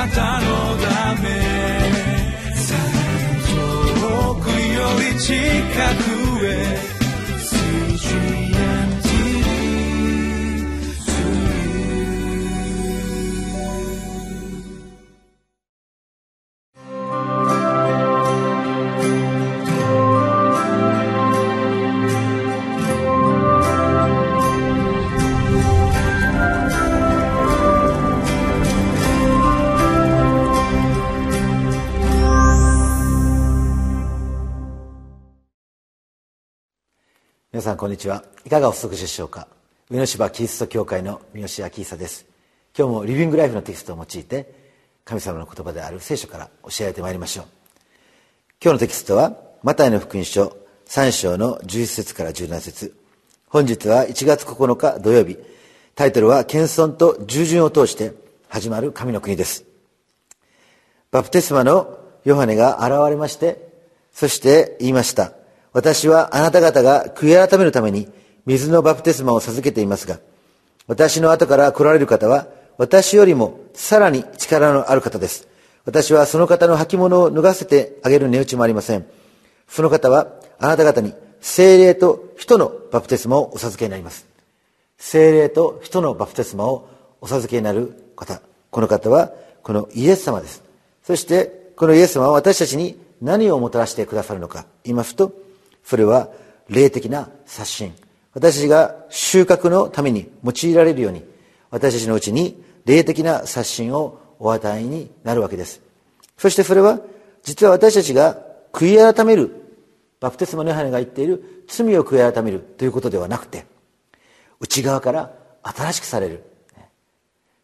なたのため。遠くより近く。皆さんこんにちは。いかがお過ごしでしょうか？上野芝キリスト教会の三好明久です。今日もリビングライフのテキストを用いて神様の言葉である聖書から教えられてまいりましょう。今日のテキストはマタイの福音書3章の11節から17節。本日は1月9日土曜日。タイトルは謙遜と従順を通して始まる神の国です。バプテスマのヨハネが現れましてそして言いました。私はあなた方が悔い改めるために水のバプテスマを授けていますが、私の後から来られる方は、私よりもさらに力のある方です。私はその方の履物を脱がせてあげる値打ちもありません。その方は、あなた方に精霊と人のバプテスマをお授けになります。精霊と人のバプテスマをお授けになる方。この方は、このイエス様です。そして、このイエス様は私たちに何をもたらしてくださるのか言いますと、それは霊的な刷新。私たちが収穫のために用いられるように私たちのうちに霊的な刷新をお与えになるわけです。そしてそれは実は私たちが悔い改めるバプテスマのヨハネが言っている罪を悔い改めるということではなくて内側から新しくされる。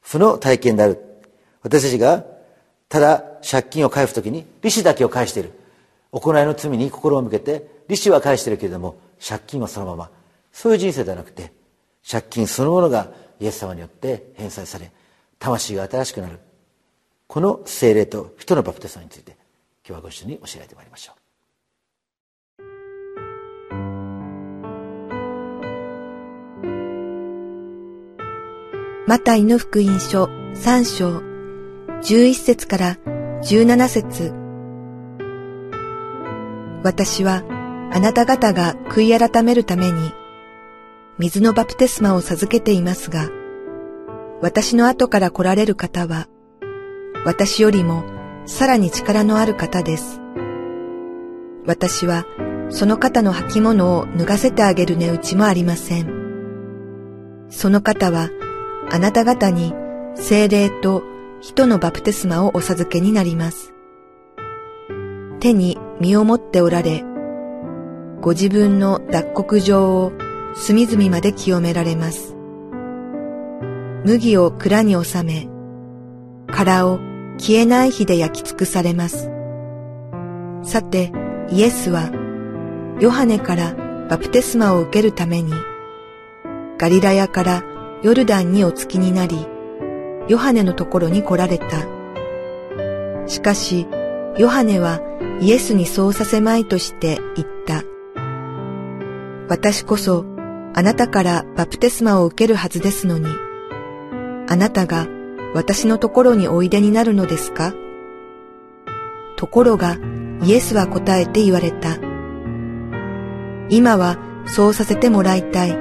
その体験である。私たちがただ借金を返す時に利子だけを返している。行いの罪に心を向けて利子は返してるけれども借金はそのまま。そういう人生ではなくて借金そのものがイエス様によって返済され魂が新しくなる。この精霊と人のバプテスマについて今日はご一緒に教えられてまいりましょう。マタイの福音書3章11節から17節。私はあなた方が悔い改めるために、水のバプテスマを授けていますが、私の後から来られる方は、私よりもさらに力のある方です。私はその方の履物を脱がせてあげる値打ちもありません。その方はあなた方に精霊と人のバプテスマをお授けになります。手に身を持っておられ、ご自分の脱穀場を隅々まで清められます。麦を蔵に収め、殻を消えない火で焼き尽くされます。さて、イエスは、ヨハネからバプテスマを受けるために、ガリラヤからヨルダンにお着きになり、ヨハネのところに来られた。しかし、ヨハネはイエスにそうさせまいとして言った。私こそあなたからバプテスマを受けるはずですのに、あなたが私のところにおいでになるのですか？ところがイエスは答えて言われた。今はそうさせてもらいたい。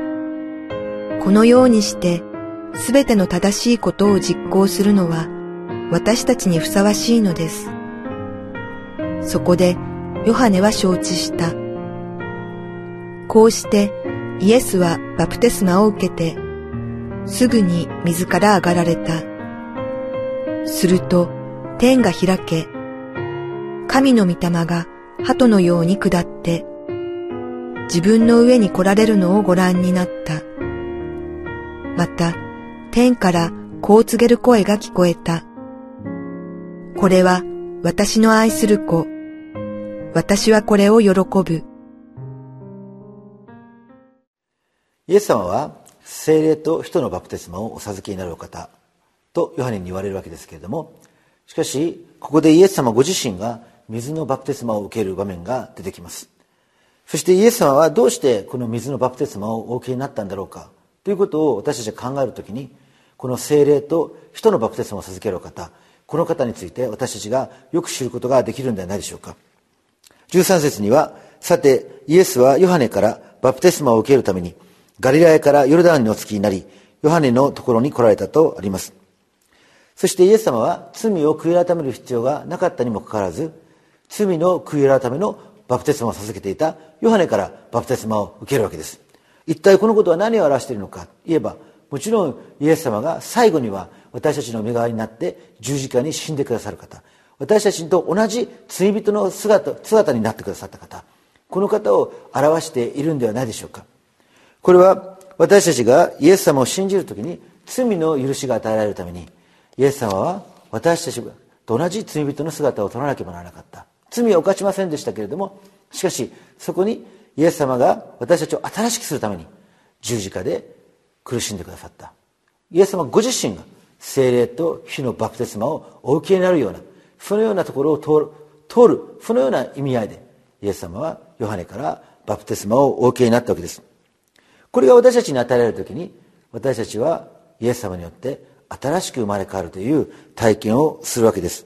このようにしてすべての正しいことを実行するのは私たちにふさわしいのです。そこでヨハネは承知した。こうしてイエスはバプテスマを受けて、すぐに水から上がられた。すると天が開け、神の御霊が鳩のように下って、自分の上に来られるのをご覧になった。また、天からこう告げる声が聞こえた。これは私の愛する子。私はこれを喜ぶ。イエス様は精霊と人のバプテスマをお授けになるお方とヨハネに言われるわけですけれどもしかしここでイエス様ご自身が水のバプテスマを受ける場面が出てきます。そしてイエス様はどうしてこの水のバプテスマをお受けになったんだろうかということを私たちが考えるときにこの精霊と人のバプテスマを授けるお方この方について私たちがよく知ることができるんではないでしょうか。13節にはさてイエスはヨハネからバプテスマを受けるためにガリラヤからヨルダンにお着きになりヨハネのところに来られたとあります。そしてイエス様は罪を悔い改める必要がなかったにもかかわらず罪の悔い改めのバプテスマを授けていたヨハネからバプテスマを受けるわけです。一体このことは何を表しているのか言えばもちろんイエス様が最後には私たちの身代わりになって十字架に死んでくださる方私たちと同じ罪人の姿姿になってくださった方この方を表しているんではないでしょうか。これは私たちがイエス様を信じる時に罪の許しが与えられるためにイエス様は私たちと同じ罪人の姿を取らなければならなかった罪は犯しませんでしたけれどもしかしそこにイエス様が私たちを新しくするために十字架で苦しんでくださったイエス様ご自身が精霊と火のバプテスマをお受けになるようなそのようなところを通る通るそのような意味合いでイエス様はヨハネからバプテスマをお受けになったわけですこれが私たちに与えられる時に私たちはイエス様によって新しく生まれ変わるという体験をするわけです。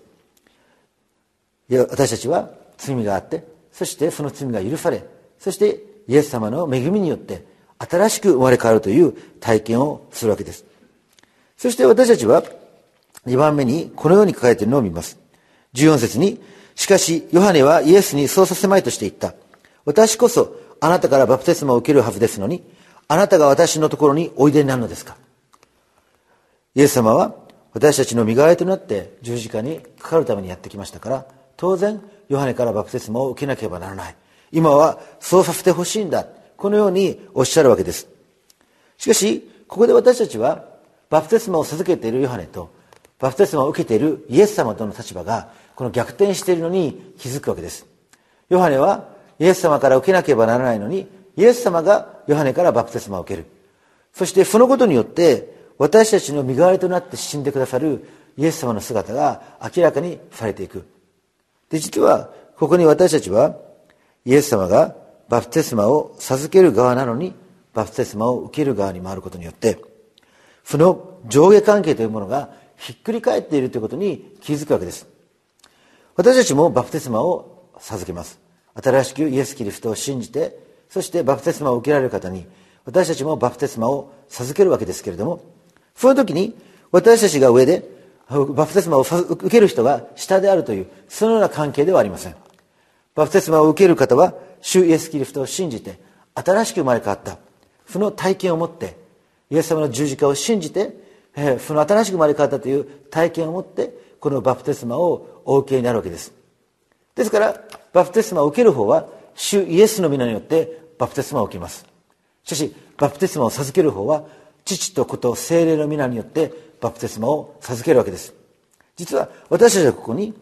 私たちは罪があってそしてその罪が許されそしてイエス様の恵みによって新しく生まれ変わるという体験をするわけです。そして私たちは2番目にこのように書かれているのを見ます。14節にしかしヨハネはイエスにそうさせまいとして言った。私こそあなたからバプテスマを受けるはずですのにあなたが私のところにおいでになるのですか？イエス様は私たちの身代わりとなって十字架にかかるためにやってきましたから当然ヨハネからバプテスマを受けなければならない。今はそうさせてほしいんだ。このようにおっしゃるわけです。しかしここで私たちはバプテスマを授けているヨハネとバプテスマを受けているイエス様との立場がこの逆転しているのに気づくわけです。ヨハネはイエス様から受けなければならないのにイエス様がヨハネからバプテスマを受ける。そしてそのことによって私たちの身代わりとなって死んでくださるイエス様の姿が明らかにされていく。で実はここに私たちはイエス様がバプテスマを授ける側なのにバプテスマを受ける側に回ることによってその上下関係というものがひっくり返っているということに気づくわけです。私たちもバプテスマを授けます。新しくイエス・キリストを信じてそしてバプテスマを受けられる方に私たちもバプテスマを授けるわけですけれどもその時に私たちが上でバプテスマを受ける人が下であるというそのような関係ではありません。バプテスマを受ける方は主イエス・キリストを信じて新しく生まれ変わった。その体験を持ってイエス様の十字架を信じてその新しく生まれ変わったという体験を持ってこのバプテスマをお受けになるわけです。ですからバプテスマを受ける方は主イエスの皆によってバプテスマを受けます。しかしバプテスマを授ける方は父と子と精霊の皆によってバプテスマを授けるわけです。実は私たちはここに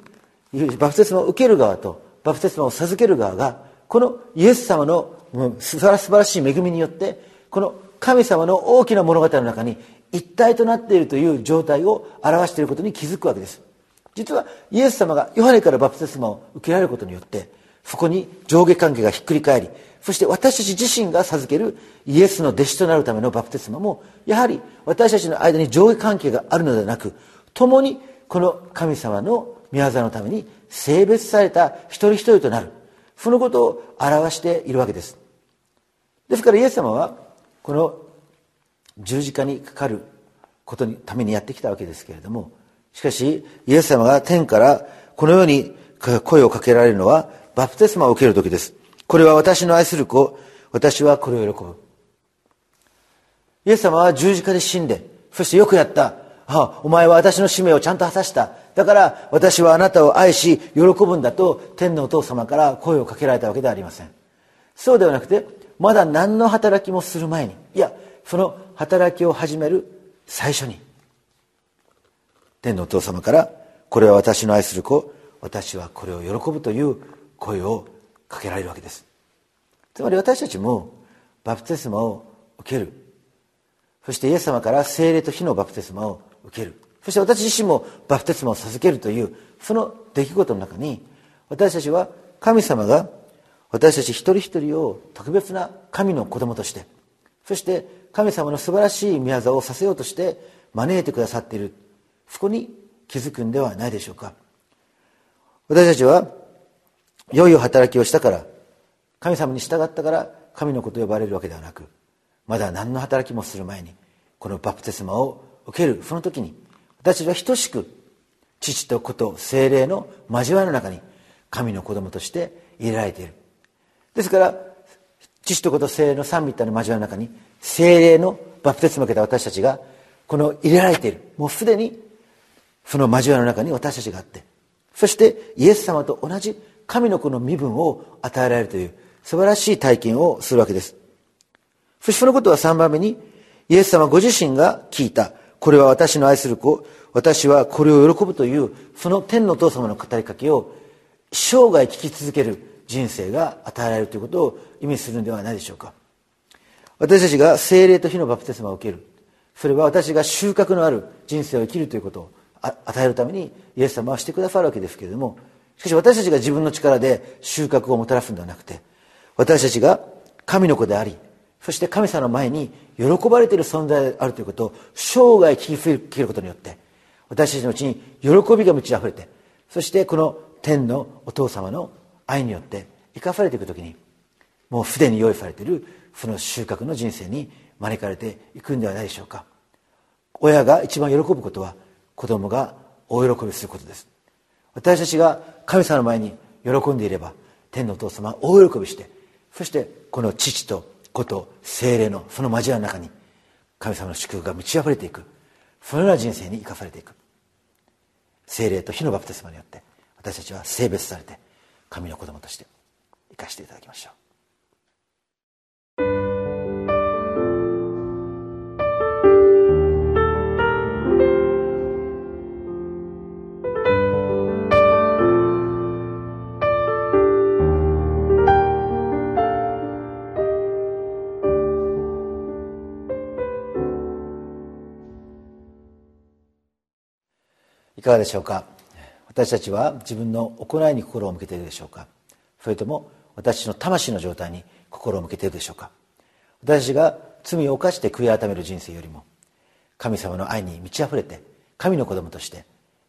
バプテスマを受ける側とバプテスマを授ける側がこのイエス様の素晴らしい恵みによってこの神様の大きな物語の中に一体となっているという状態を表していることに気づくわけです。実はイエス様がヨハネからバプテスマを受けられることによってそこに上下関係がひっくり返りそして私たち自身が授けるイエスの弟子となるためのバプテスマもやはり私たちの間に上下関係があるのではなく共にこの神様の御業のために性別された一人一人となるそのことを表しているわけです。ですからイエス様はこの十字架にかかることにためにやってきたわけですけれどもしかしイエス様が天からこのように声をかけられるのはバプテスマを受ける時です。これは私の愛する子。私はこれを喜ぶ。イエス様は十字架で死んでそしてよくやった。あお前は私の使命をちゃんと果たした。だから私はあなたを愛し喜ぶんだと天のお父様から声をかけられたわけではありません。そうではなくてまだ何の働きもする前にいやその働きを始める最初に天のお父様からこれは私の愛する子。私はこれを喜ぶという声をかけられるわけです。つまり私たちもバプテスマを受ける。そしてイエス様から精霊と火のバプテスマを受ける。そして私自身もバプテスマを授けるというその出来事の中に私たちは神様が私たち一人一人を特別な神の子供としてそして神様の素晴らしい宮沢をさせようとして招いてくださっている。そこに気づくんではないでしょうか。私たちは良い働きをしたから神様に従ったから神の子と呼ばれるわけではなくまだ何の働きもする前にこのバプテスマを受けるその時に私たちは等しく父と子と精霊の交わりの中に神の子供として入れられている。ですから父と子と精霊の三位一体の交わりの中に精霊のバプテスマを受けた私たちがこの入れられている。もうすでにその交わりの中に私たちがあってそしてイエス様と同じ神の子の身分を与えられるという素晴らしい体験をするわけです。そしてそのことは3番目にイエス様ご自身が聞いたこれは私の愛する子私はこれを喜ぶというその天のお父様の語りかけを生涯聞き続ける人生が与えられるということを意味するんではないでしょうか。私たちが精霊と火のバプテスマを受ける。それは私が収穫のある人生を生きるということを与えるためにイエス様はしてくださるわけですけれどもしかし私たちが自分の力で収穫をもたらすのではなくて私たちが神の子でありそして神様の前に喜ばれている存在であるということを生涯聞き続けることによって私たちのうちに喜びが満ち溢れてそしてこの天のお父様の愛によって生かされていく時にもうすでに用意されているその収穫の人生に招かれていくんではないでしょうか。親が一番喜ぶことは子供が大喜びすることです。私たちが神様の前に喜んでいれば天のお父様は大喜びしてそしてこの父と子と精霊のその交わりの中に神様の祝福が満ち溢れていく。そのような人生に生かされていく。精霊と火のバプテスマによって私たちは性別されて神の子供として生かしていただきましょう。いかがでしょうか？私たちは自分の行いに心を向けているでしょうか？それとも私の魂の状態に心を向けているでしょうか？私たちが罪を犯して悔い改める人生よりも神様の愛に満ち溢れて神の子供として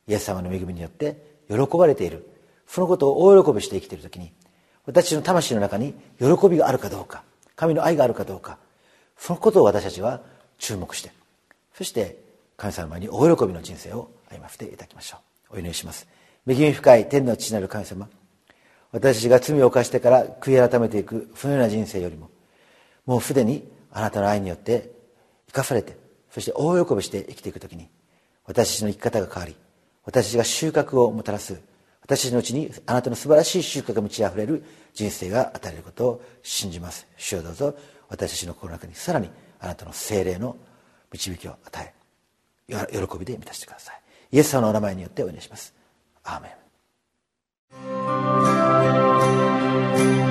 イエス様の恵みによって喜ばれているそのことを大喜びして生きている時に私の魂の中に喜びがあるかどうか神の愛があるかどうかそのことを私たちは注目してそして神様に大喜びの人生を歩ませていただきましょう。お祈りします。恵み深い天の父なる神様。私たちが罪を犯してから悔い改めていくそのような人生よりももうすでにあなたの愛によって生かされてそして大喜びして生きていく時に私たちの生き方が変わり私たちが収穫をもたらす私たちのうちにあなたの素晴らしい収穫が満ち溢れる人生が与えることを信じます。主よどうぞ私たちの心の中にさらにあなたの精霊の導きを与え喜びで満たしてください。イエス様のお名前によってお祈りします。アーメン。